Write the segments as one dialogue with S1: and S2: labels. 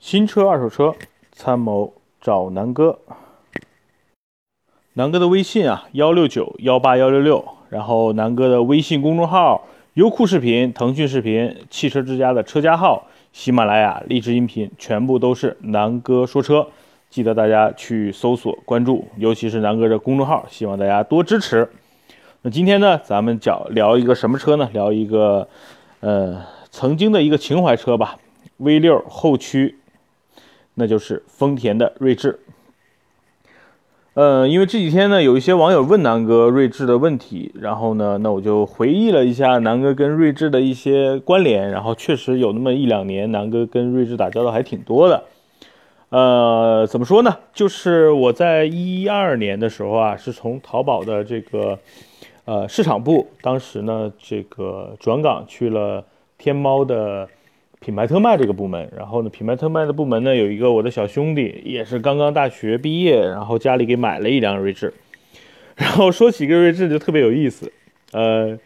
S1: 新车、二手车，参谋找南哥。南哥的微信啊，幺六九幺八幺六六。然后南哥的微信公众号，优酷视频、腾讯视频、汽车之家的车家号、喜马拉雅、荔枝音频，全部都是南哥说车。记得大家去搜索关注，尤其是南哥的公众号，希望大家多支持。那今天呢，咱们讲聊一个什么车呢？聊一个，呃，曾经的一个情怀车吧，V 六后驱。那就是丰田的锐志，呃，因为这几天呢，有一些网友问南哥锐志的问题，然后呢，那我就回忆了一下南哥跟锐志的一些关联，然后确实有那么一两年，南哥跟锐志打交道还挺多的。呃，怎么说呢？就是我在一二年的时候啊，是从淘宝的这个呃市场部，当时呢，这个转岗去了天猫的。品牌特卖这个部门，然后呢，品牌特卖的部门呢，有一个我的小兄弟，也是刚刚大学毕业，然后家里给买了一辆锐志。然后说起个锐志就特别有意思。呃，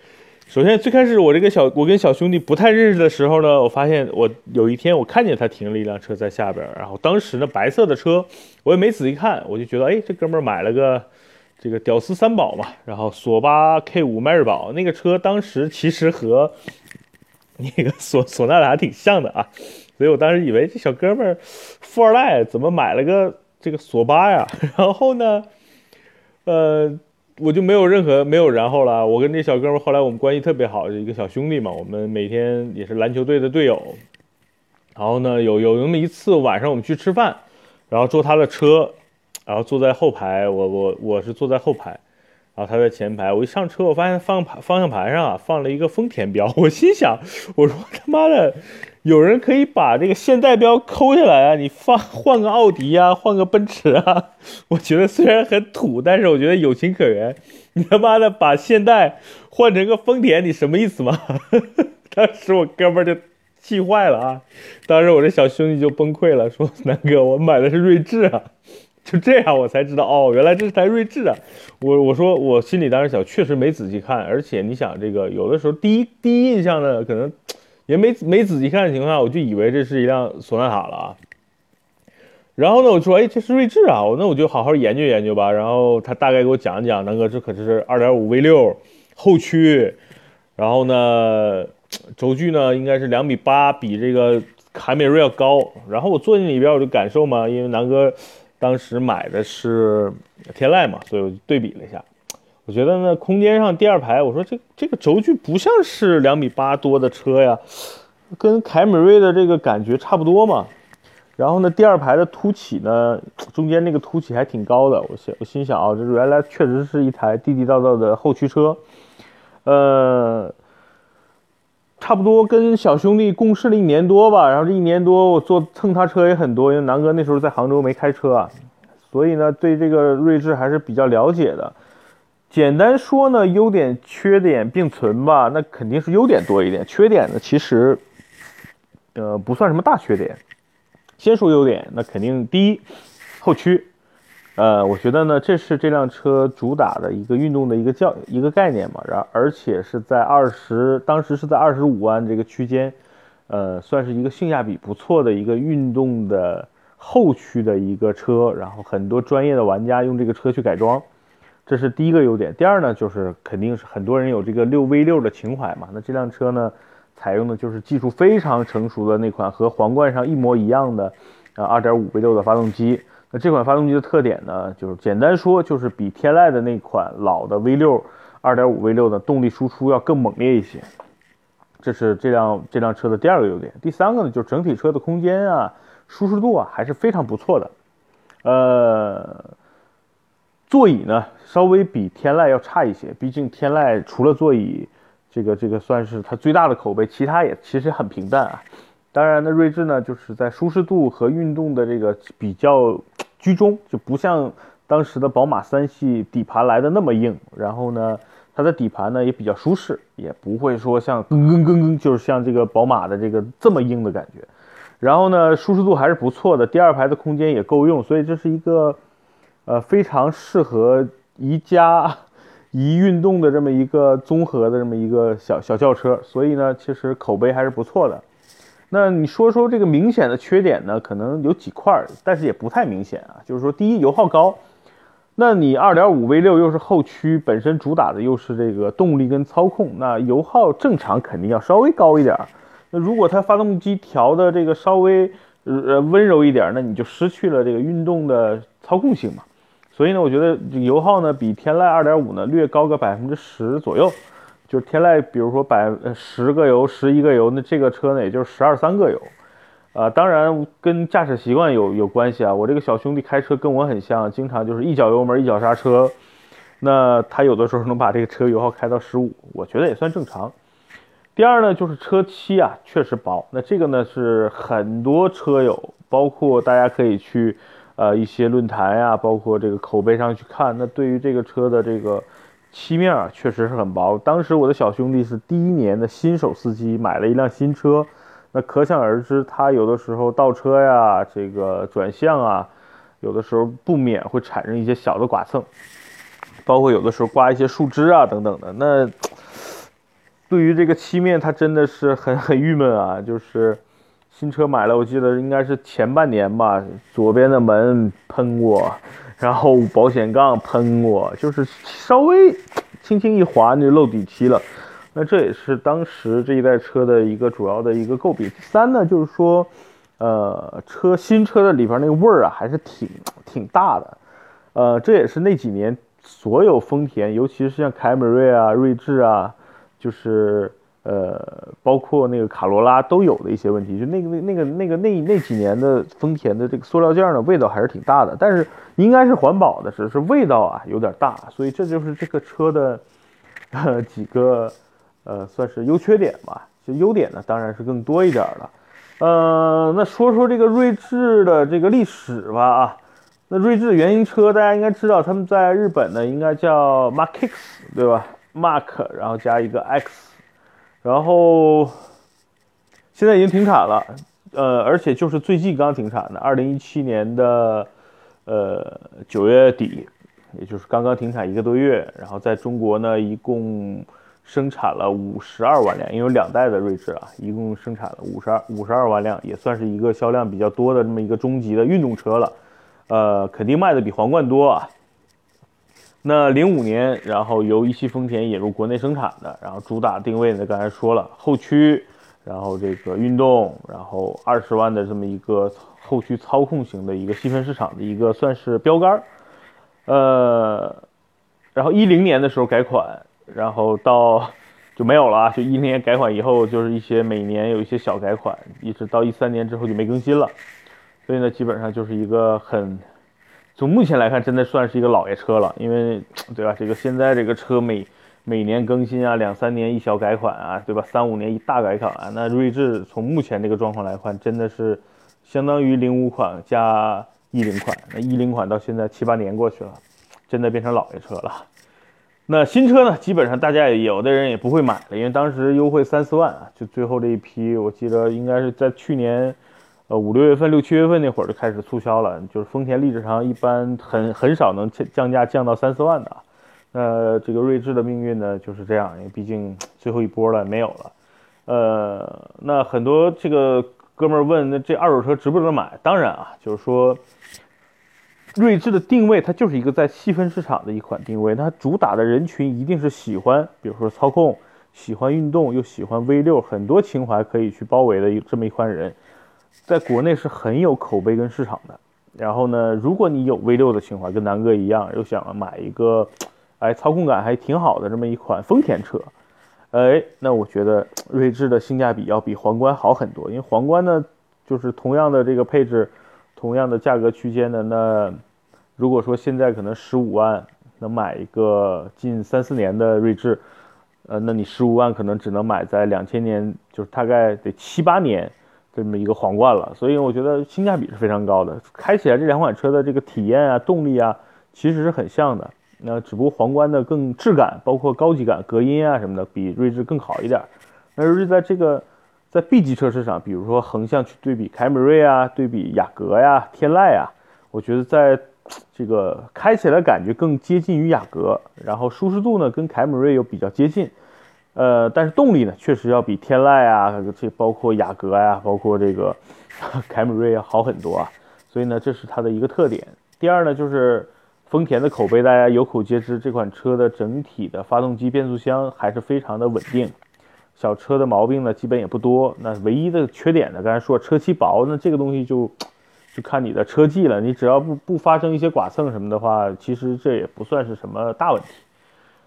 S1: 首先最开始我这个小我跟小兄弟不太认识的时候呢，我发现我有一天我看见他停了一辆车在下边，然后当时呢白色的车，我也没仔细看，我就觉得哎，这哥们买了个这个屌丝三宝嘛，然后索八 K 五迈锐宝那个车，当时其实和。那个索索纳达挺像的啊，所以我当时以为这小哥们儿富二代怎么买了个这个索八呀？然后呢，呃，我就没有任何没有然后了。我跟这小哥们儿后来我们关系特别好，一个小兄弟嘛，我们每天也是篮球队的队友。然后呢，有有那么一次晚上我们去吃饭，然后坐他的车，然后坐在后排，我我我是坐在后排。然后他在前排，我一上车，我发现方盘方向盘上啊放了一个丰田标，我心想，我说他妈的，有人可以把这个现代标抠下来啊，你放换个奥迪啊，换个奔驰啊，我觉得虽然很土，但是我觉得有情可原。你他妈的把现代换成个丰田，你什么意思嘛？当时我哥们就气坏了啊，当时我这小兄弟就崩溃了，说南哥，我买的是锐志啊。就这样，我才知道哦，原来这是台锐志啊！我我说我心里当时想，确实没仔细看，而且你想这个有的时候第一第一印象呢，可能 也没没仔细看的情况下，我就以为这是一辆索纳塔了啊。然后呢，我说哎，这是锐志啊，那我就好好研究研究吧。然后他大概给我讲一讲，南哥这可是二点五 V 六后驱，然后呢轴距呢应该是两米八，比这个凯美瑞要高。然后我坐进里边我就感受嘛，因为南哥。当时买的是天籁嘛，所以我就对比了一下，我觉得呢，空间上第二排，我说这这个轴距不像是两米八多的车呀，跟凯美瑞的这个感觉差不多嘛。然后呢，第二排的凸起呢，中间那个凸起还挺高的，我心我心想啊，这原来确实是一台地地道道的后驱车，呃。差不多跟小兄弟共事了一年多吧，然后这一年多我坐蹭他车也很多，因为南哥那时候在杭州没开车啊，所以呢对这个锐志还是比较了解的。简单说呢，优点缺点并存吧，那肯定是优点多一点，缺点呢其实呃不算什么大缺点。先说优点，那肯定第一后驱。呃，我觉得呢，这是这辆车主打的一个运动的一个叫一个概念嘛，然而且是在二十，当时是在二十五万这个区间，呃，算是一个性价比不错的一个运动的后驱的一个车，然后很多专业的玩家用这个车去改装，这是第一个优点。第二呢，就是肯定是很多人有这个六 V 六的情怀嘛，那这辆车呢，采用的就是技术非常成熟的那款和皇冠上一模一样的，呃，二点五 V 六的发动机。那这款发动机的特点呢，就是简单说，就是比天籁的那款老的 V 六二点五 V 六的动力输出要更猛烈一些，这是这辆这辆车的第二个优点。第三个呢，就是整体车的空间啊、舒适度啊还是非常不错的。呃，座椅呢稍微比天籁要差一些，毕竟天籁除了座椅这个这个算是它最大的口碑，其他也其实很平淡啊。当然呢，锐志呢就是在舒适度和运动的这个比较居中，就不像当时的宝马三系底盘来的那么硬。然后呢，它的底盘呢也比较舒适，也不会说像噔噔噔噔，就是像这个宝马的这个这么硬的感觉。然后呢，舒适度还是不错的，第二排的空间也够用，所以这是一个呃非常适合宜家宜运动的这么一个综合的这么一个小小轿车。所以呢，其实口碑还是不错的。那你说说这个明显的缺点呢？可能有几块，但是也不太明显啊。就是说，第一，油耗高。那你2.5 V6 又是后驱，本身主打的又是这个动力跟操控，那油耗正常肯定要稍微高一点。那如果它发动机调的这个稍微呃温柔一点，那你就失去了这个运动的操控性嘛。所以呢，我觉得油耗呢比天籁2.5呢略高个百分之十左右。就是天籁，比如说百十个油、十一个油，那这个车呢也就是十二三个油。啊，当然跟驾驶习惯有有关系啊。我这个小兄弟开车跟我很像，经常就是一脚油门一脚刹车。那他有的时候能把这个车油耗开到十五，我觉得也算正常。第二呢，就是车漆啊确实薄。那这个呢是很多车友，包括大家可以去呃一些论坛呀，包括这个口碑上去看。那对于这个车的这个漆面啊，确实是很薄。当时我的小兄弟是第一年的新手司机，买了一辆新车。那可想而知，它有的时候倒车呀，这个转向啊，有的时候不免会产生一些小的剐蹭，包括有的时候刮一些树枝啊等等的。那对于这个漆面，它真的是很 很郁闷啊。就是新车买了，我记得应该是前半年吧，左边的门喷过，然后保险杠喷过，就是稍微轻轻一划，那就漏底漆了。那这也是当时这一代车的一个主要的一个诟病。第三呢，就是说，呃，车新车的里边那个味儿啊，还是挺挺大的。呃，这也是那几年所有丰田，尤其是像凯美瑞啊、锐志啊，就是呃，包括那个卡罗拉都有的一些问题。就那个那那个那个那那几年的丰田的这个塑料件呢，味道还是挺大的。但是应该是环保的，只是味道啊有点大。所以这就是这个车的呃几个。呃，算是优缺点吧。就优点呢，当然是更多一点了。呃，那说说这个锐志的这个历史吧。啊，那锐志原型车大家应该知道，他们在日本呢应该叫 Mark X，对吧？Mark，然后加一个 X，然后现在已经停产了。呃，而且就是最近刚停产的，二零一七年的呃九月底，也就是刚刚停产一个多月。然后在中国呢，一共。生产了五十二万辆，因为有两代的锐志啊，一共生产了五十二五十二万辆，也算是一个销量比较多的这么一个中级的运动车了，呃，肯定卖的比皇冠多啊。那零五年，然后由一汽丰田引入国内生产的，然后主打定位呢，刚才说了后驱，然后这个运动，然后二十万的这么一个后驱操控型的一个细分市场的一个算是标杆儿，呃，然后一零年的时候改款。然后到就没有了，就一零年改款以后，就是一些每年有一些小改款，一直到一三年之后就没更新了。所以呢，基本上就是一个很，从目前来看，真的算是一个老爷车了。因为对吧，这个现在这个车每每年更新啊，两三年一小改款啊，对吧？三五年一大改款啊，那锐志从目前这个状况来看，真的是相当于零五款加一零款。那一零款到现在七八年过去了，真的变成老爷车了。那新车呢？基本上大家也有的人也不会买了，因为当时优惠三四万啊，就最后这一批，我记得应该是在去年，呃五六月份、六七月份那会儿就开始促销了。就是丰田历史上一般很很少能降降价降到三四万的。那这个锐志的命运呢就是这样，因为毕竟最后一波了没有了。呃，那很多这个哥们儿问，那这二手车值不值得买？当然啊，就是说。锐志的定位，它就是一个在细分市场的一款定位，它主打的人群一定是喜欢，比如说操控、喜欢运动又喜欢 V 六，很多情怀可以去包围的一这么一款人，在国内是很有口碑跟市场的。然后呢，如果你有 V 六的情怀，跟南哥一样，又想买一个，哎，操控感还挺好的这么一款丰田车，哎，那我觉得锐志的性价比要比皇冠好很多，因为皇冠呢，就是同样的这个配置。同样的价格区间的那，如果说现在可能十五万能买一个近三四年的锐志，呃，那你十五万可能只能买在两千年，就是大概得七八年这么一个皇冠了。所以我觉得性价比是非常高的。开起来这两款车的这个体验啊、动力啊，其实是很像的。那只不过皇冠的更质感，包括高级感、隔音啊什么的，比锐志更好一点。那锐志在这个。在 B 级车市场，比如说横向去对比凯美瑞啊，对比雅阁呀、天籁啊，我觉得在这个开起来感觉更接近于雅阁，然后舒适度呢跟凯美瑞又比较接近，呃，但是动力呢，确实要比天籁啊，这包括雅阁呀，包括这个 凯美瑞要好很多啊。所以呢，这是它的一个特点。第二呢，就是丰田的口碑，大家有口皆知，这款车的整体的发动机、变速箱还是非常的稳定。小车的毛病呢，基本也不多。那唯一的缺点呢，刚才说车漆薄，那这个东西就就看你的车技了。你只要不不发生一些剐蹭什么的话，其实这也不算是什么大问题。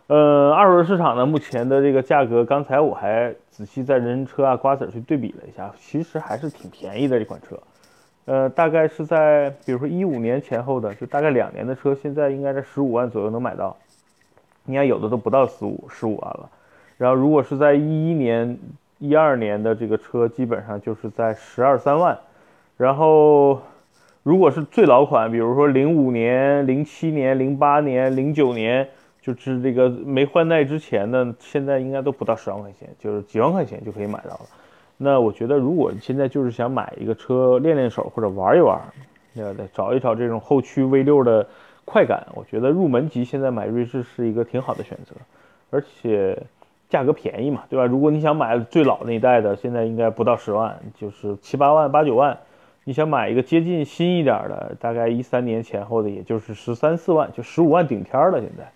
S1: 呃，二手车市场呢，目前的这个价格，刚才我还仔细在人车啊、瓜子去对比了一下，其实还是挺便宜的这款车。呃，大概是在比如说一五年前后的，就大概两年的车，现在应该在十五万左右能买到。你看有的都不到十五十五万了。然后如果是在一一年、一二年的这个车，基本上就是在十二三万。然后如果是最老款，比如说零五年、零七年、零八年、零九年。就是这个没换代之前呢，现在应该都不到十万块钱，就是几万块钱就可以买到了。那我觉得，如果现在就是想买一个车练练手或者玩一玩，对对？找一找这种后驱 V 六的快感，我觉得入门级现在买锐志是一个挺好的选择，而且价格便宜嘛，对吧？如果你想买最老那一代的，现在应该不到十万，就是七八万、八九万。你想买一个接近新一点的，大概一三年前后的，也就是十三四万，就十五万顶天了，现在。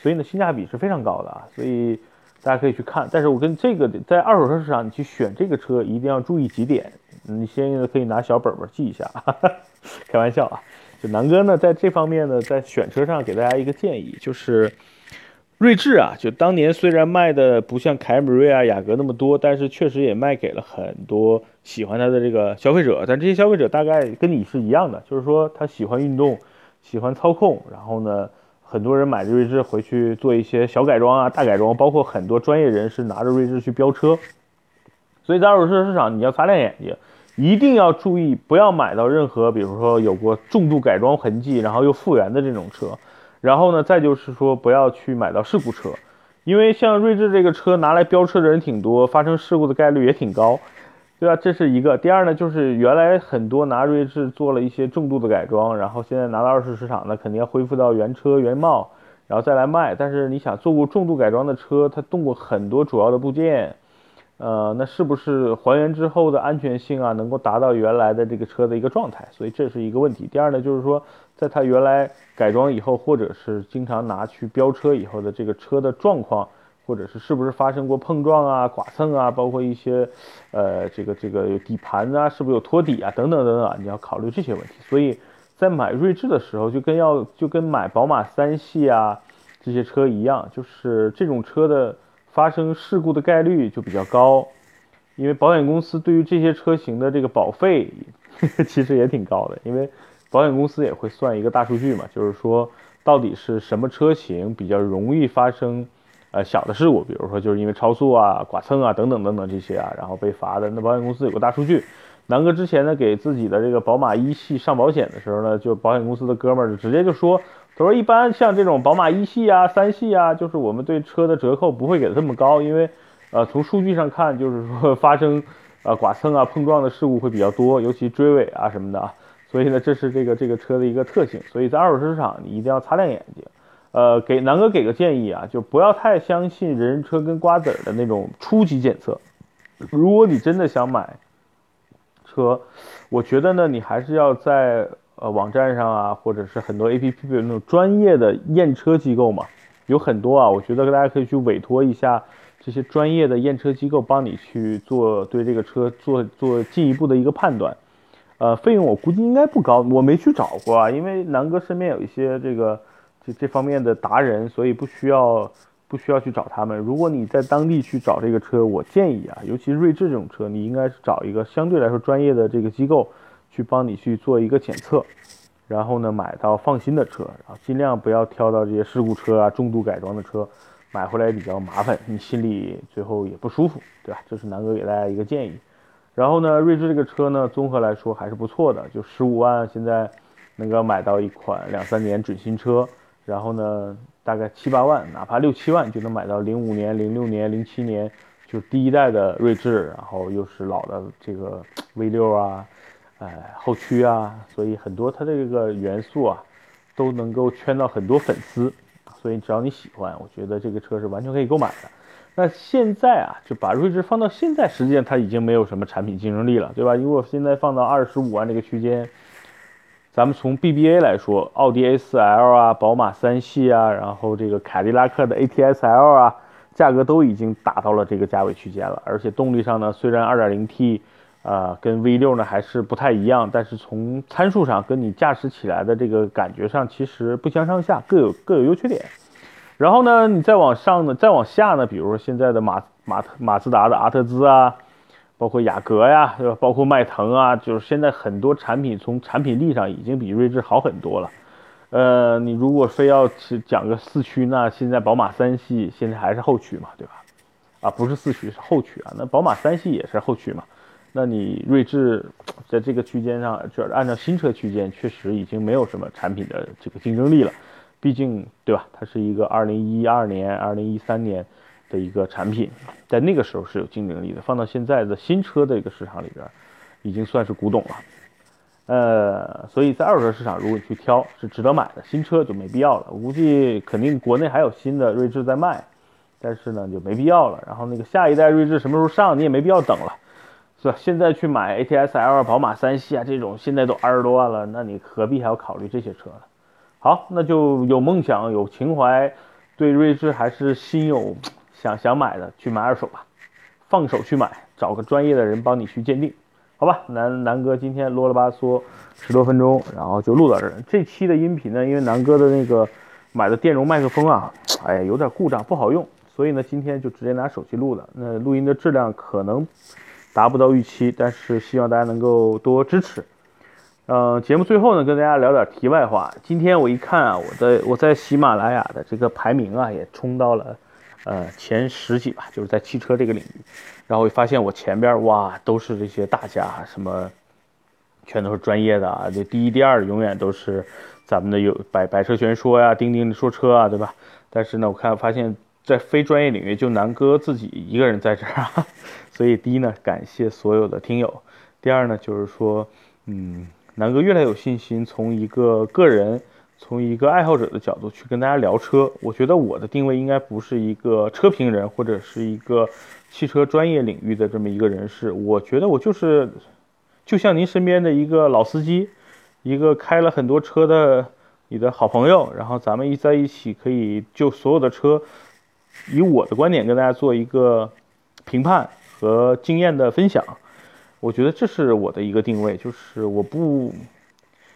S1: 所以呢，性价比是非常高的啊，所以大家可以去看。但是我跟这个在二手车市场，你去选这个车一定要注意几点，你先可以拿小本本记一下，开玩笑啊。就南哥呢，在这方面呢，在选车上给大家一个建议，就是锐志啊，就当年虽然卖的不像凯美瑞啊、雅阁那么多，但是确实也卖给了很多喜欢它的这个消费者。但这些消费者大概跟你是一样的，就是说他喜欢运动，喜欢操控，然后呢。很多人买着锐志回去做一些小改装啊、大改装，包括很多专业人士拿着锐志去飙车。所以在二手车市场，你要擦亮眼睛，一定要注意，不要买到任何比如说有过重度改装痕迹，然后又复原的这种车。然后呢，再就是说不要去买到事故车，因为像锐志这个车拿来飙车的人挺多，发生事故的概率也挺高。对吧？这是一个。第二呢，就是原来很多拿锐志做了一些重度的改装，然后现在拿到二手市场呢，肯定要恢复到原车原貌，然后再来卖。但是你想做过重度改装的车，它动过很多主要的部件，呃，那是不是还原之后的安全性啊，能够达到原来的这个车的一个状态？所以这是一个问题。第二呢，就是说，在它原来改装以后，或者是经常拿去飙车以后的这个车的状况。或者是是不是发生过碰撞啊、剐蹭啊，包括一些，呃，这个这个底盘啊，是不是有托底啊，等等等等，你要考虑这些问题。所以在买锐志的时候，就跟要就跟买宝马三系啊这些车一样，就是这种车的发生事故的概率就比较高，因为保险公司对于这些车型的这个保费 其实也挺高的，因为保险公司也会算一个大数据嘛，就是说到底是什么车型比较容易发生。呃，小的事故，比如说就是因为超速啊、剐蹭啊等等等等这些啊，然后被罚的。那保险公司有个大数据，南哥之前呢给自己的这个宝马一系上保险的时候呢，就保险公司的哥们儿就直接就说，他说一般像这种宝马一系啊、三系啊，就是我们对车的折扣不会给的这么高，因为呃从数据上看，就是说发生呃剐蹭啊、碰撞的事故会比较多，尤其追尾啊什么的，所以呢这是这个这个车的一个特性，所以在二手市场你一定要擦亮眼睛。呃，给南哥给个建议啊，就不要太相信人人车跟瓜子儿的那种初级检测。如果你真的想买车，我觉得呢，你还是要在呃网站上啊，或者是很多 A P P 的那种专业的验车机构嘛，有很多啊，我觉得大家可以去委托一下这些专业的验车机构，帮你去做对这个车做做进一步的一个判断。呃，费用我估计应该不高，我没去找过啊，因为南哥身边有一些这个。这这方面的达人，所以不需要不需要去找他们。如果你在当地去找这个车，我建议啊，尤其是锐志这种车，你应该是找一个相对来说专业的这个机构去帮你去做一个检测，然后呢买到放心的车，然后尽量不要挑到这些事故车啊、重度改装的车，买回来比较麻烦，你心里最后也不舒服，对吧？这是南哥给大家一个建议。然后呢，锐志这个车呢，综合来说还是不错的，就十五万现在能够买到一款两三年准新车。然后呢，大概七八万，哪怕六七万就能买到零五年、零六年、零七年，就第一代的锐志，然后又是老的这个 V 六啊，哎，后驱啊，所以很多它这个元素啊，都能够圈到很多粉丝，所以只要你喜欢，我觉得这个车是完全可以购买的。那现在啊，就把锐志放到现在，实际上它已经没有什么产品竞争力了，对吧？如果现在放到二十五万这个区间，咱们从 BBA 来说，奥迪 A4L 啊，宝马三系啊，然后这个凯迪拉克的 ATS-L 啊，价格都已经达到了这个价位区间了。而且动力上呢，虽然 2.0T 啊跟 V6 呢还是不太一样，但是从参数上跟你驾驶起来的这个感觉上，其实不相上下，各有各有优缺点。然后呢，你再往上呢，再往下呢，比如说现在的马马马自达的阿特兹啊，包括雅阁呀，对吧？包括迈腾啊，就是现在很多产品从产品力上已经比锐志好很多了。呃，你如果非要去讲个四驱，那现在宝马三系现在还是后驱嘛，对吧？啊，不是四驱是后驱啊，那宝马三系也是后驱嘛。那你锐志在这个区间上，就是按照新车区间，确实已经没有什么产品的这个竞争力了。毕竟，对吧？它是一个二零一二年、二零一三年的一个产品，在那个时候是有竞争力的。放到现在的新车的一个市场里边，已经算是古董了。呃，所以在二手车市场，如果你去挑，是值得买的。新车就没必要了。我估计肯定国内还有新的锐志在卖，但是呢就没必要了。然后那个下一代锐志什么时候上，你也没必要等了，是吧？现在去买 ATS-L、宝马三系啊这种，现在都二十多万了，那你何必还要考虑这些车呢？好，那就有梦想、有情怀，对锐志还是心有想想买的，去买二手吧，放手去买，找个专业的人帮你去鉴定，好吧？南南哥今天啰里吧嗦十多分钟，然后就录到这儿。这期的音频呢，因为南哥的那个买的电容麦克风啊，哎呀有点故障，不好用，所以呢今天就直接拿手机录的。那录音的质量可能达不到预期，但是希望大家能够多支持。呃，节目最后呢，跟大家聊点题外话。今天我一看啊，我在我在喜马拉雅的这个排名啊，也冲到了呃前十几吧，就是在汽车这个领域。然后我发现我前边哇，都是这些大家，什么全都是专业的啊。这第一、第二永远都是咱们的有百百车全说呀，钉钉说车啊，对吧？但是呢，我看发现，在非专业领域，就南哥自己一个人在这儿啊。所以第一呢，感谢所有的听友；第二呢，就是说，嗯。南哥越来越有信心，从一个个人，从一个爱好者的角度去跟大家聊车。我觉得我的定位应该不是一个车评人，或者是一个汽车专业领域的这么一个人士。我觉得我就是，就像您身边的一个老司机，一个开了很多车的你的好朋友。然后咱们一在一起，可以就所有的车，以我的观点跟大家做一个评判和经验的分享。我觉得这是我的一个定位，就是我不，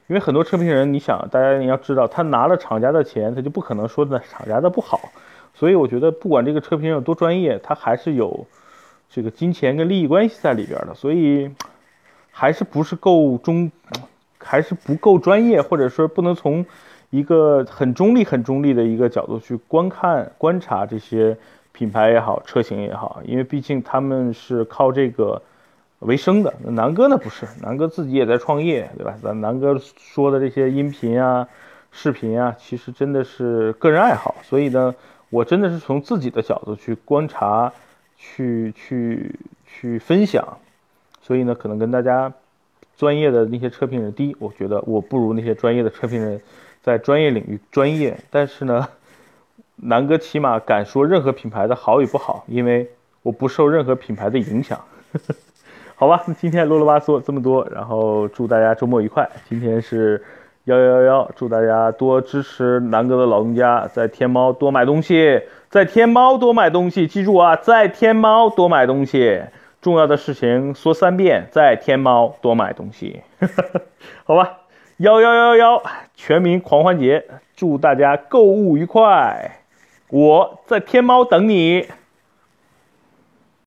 S1: 因为很多车评人，你想，大家你要知道，他拿了厂家的钱，他就不可能说的厂家的不好，所以我觉得不管这个车评有多专业，他还是有这个金钱跟利益关系在里边的，所以还是不是够中，还是不够专业，或者说不能从一个很中立、很中立的一个角度去观看、观察这些品牌也好、车型也好，因为毕竟他们是靠这个。为生的南哥呢不是，南哥自己也在创业，对吧？咱南哥说的这些音频啊、视频啊，其实真的是个人爱好，所以呢，我真的是从自己的角度去观察、去去去分享，所以呢，可能跟大家专业的那些车评人，第一，我觉得我不如那些专业的车评人在专业领域专业，但是呢，南哥起码敢说任何品牌的好与不好，因为我不受任何品牌的影响。好吧，那今天啰啰吧嗦这么多，然后祝大家周末愉快。今天是幺幺幺幺，祝大家多支持南哥的老东家，在天猫多买东西，在天猫多买东西，记住啊，在天猫多买东西。重要的事情说三遍，在天猫多买东西。好吧，幺幺幺幺，全民狂欢节，祝大家购物愉快。我在天猫等你。